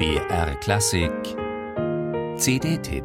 BR Klassik CD-Tipp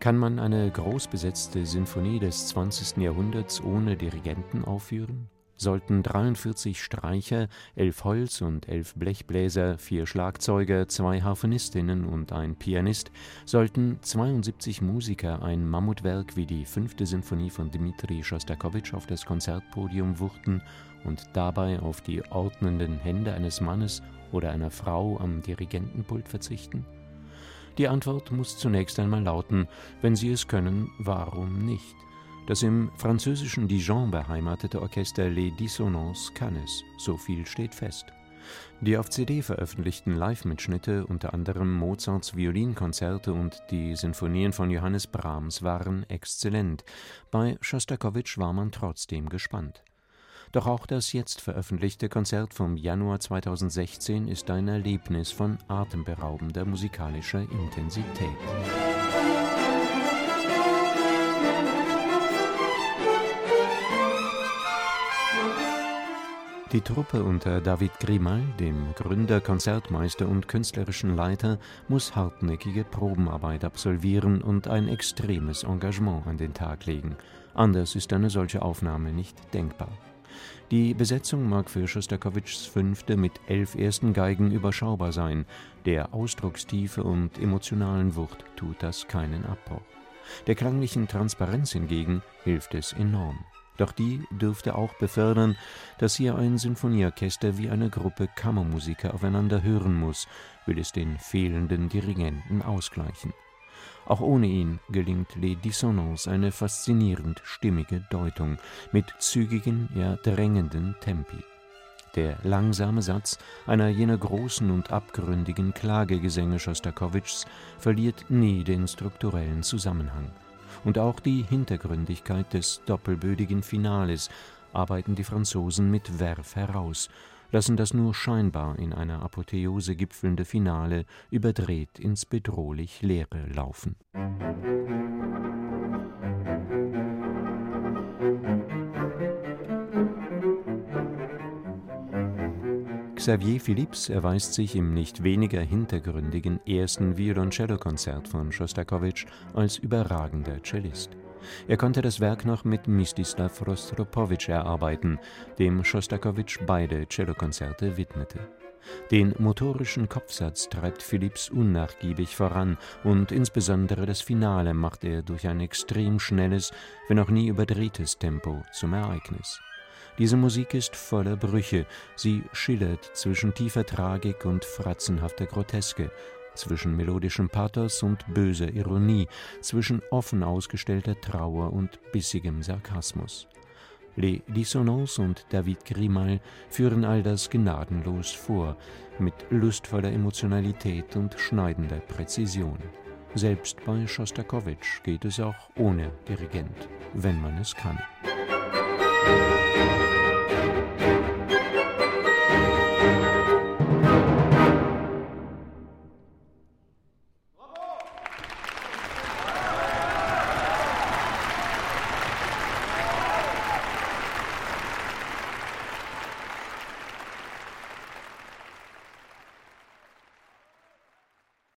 Kann man eine groß besetzte Sinfonie des 20. Jahrhunderts ohne Dirigenten aufführen? Sollten 43 Streicher, elf Holz und elf Blechbläser, vier Schlagzeuger, zwei Harfenistinnen und ein Pianist, sollten 72 Musiker ein Mammutwerk wie die fünfte Sinfonie von Dmitri Schostakowitsch auf das Konzertpodium wuchten und dabei auf die ordnenden Hände eines Mannes oder einer Frau am Dirigentenpult verzichten? Die Antwort muss zunächst einmal lauten, wenn sie es können, warum nicht? Das im französischen Dijon beheimatete Orchester Les Dissonances kann es, so viel steht fest. Die auf CD veröffentlichten Live-Mitschnitte, unter anderem Mozarts Violinkonzerte und die Sinfonien von Johannes Brahms, waren exzellent. Bei Schostakowitsch war man trotzdem gespannt. Doch auch das jetzt veröffentlichte Konzert vom Januar 2016 ist ein Erlebnis von atemberaubender musikalischer Intensität. Die Truppe unter David Grimal, dem Gründer, Konzertmeister und künstlerischen Leiter, muss hartnäckige Probenarbeit absolvieren und ein extremes Engagement an den Tag legen. Anders ist eine solche Aufnahme nicht denkbar. Die Besetzung mag für Schostakowitschs Fünfte mit elf ersten Geigen überschaubar sein, der Ausdruckstiefe und emotionalen Wucht tut das keinen Abbruch. Der klanglichen Transparenz hingegen hilft es enorm. Doch die dürfte auch befördern, dass hier ein Sinfonieorchester wie eine Gruppe Kammermusiker aufeinander hören muss, will es den fehlenden Dirigenten ausgleichen. Auch ohne ihn gelingt Les Dissonances eine faszinierend stimmige Deutung mit zügigen, ja drängenden Tempi. Der langsame Satz einer jener großen und abgründigen Klagegesänge Schostakowitschs verliert nie den strukturellen Zusammenhang und auch die Hintergründigkeit des doppelbödigen Finales arbeiten die Franzosen mit Werf heraus, lassen das nur scheinbar in einer Apotheose gipfelnde Finale überdreht ins bedrohlich Leere laufen. Xavier Philipps erweist sich im nicht weniger hintergründigen ersten Violoncello-Konzert von Schostakowitsch als überragender Cellist. Er konnte das Werk noch mit Mstislav Rostropowitsch erarbeiten, dem Schostakowitsch beide Cellokonzerte widmete. Den motorischen Kopfsatz treibt Philipps unnachgiebig voran und insbesondere das Finale macht er durch ein extrem schnelles, wenn auch nie überdrehtes Tempo zum Ereignis. Diese Musik ist voller Brüche, sie schillert zwischen tiefer Tragik und fratzenhafter Groteske, zwischen melodischem Pathos und böser Ironie, zwischen offen ausgestellter Trauer und bissigem Sarkasmus. Les Dissonances und David Grimal führen all das gnadenlos vor, mit lustvoller Emotionalität und schneidender Präzision. Selbst bei Schostakowitsch geht es auch ohne Dirigent, wenn man es kann.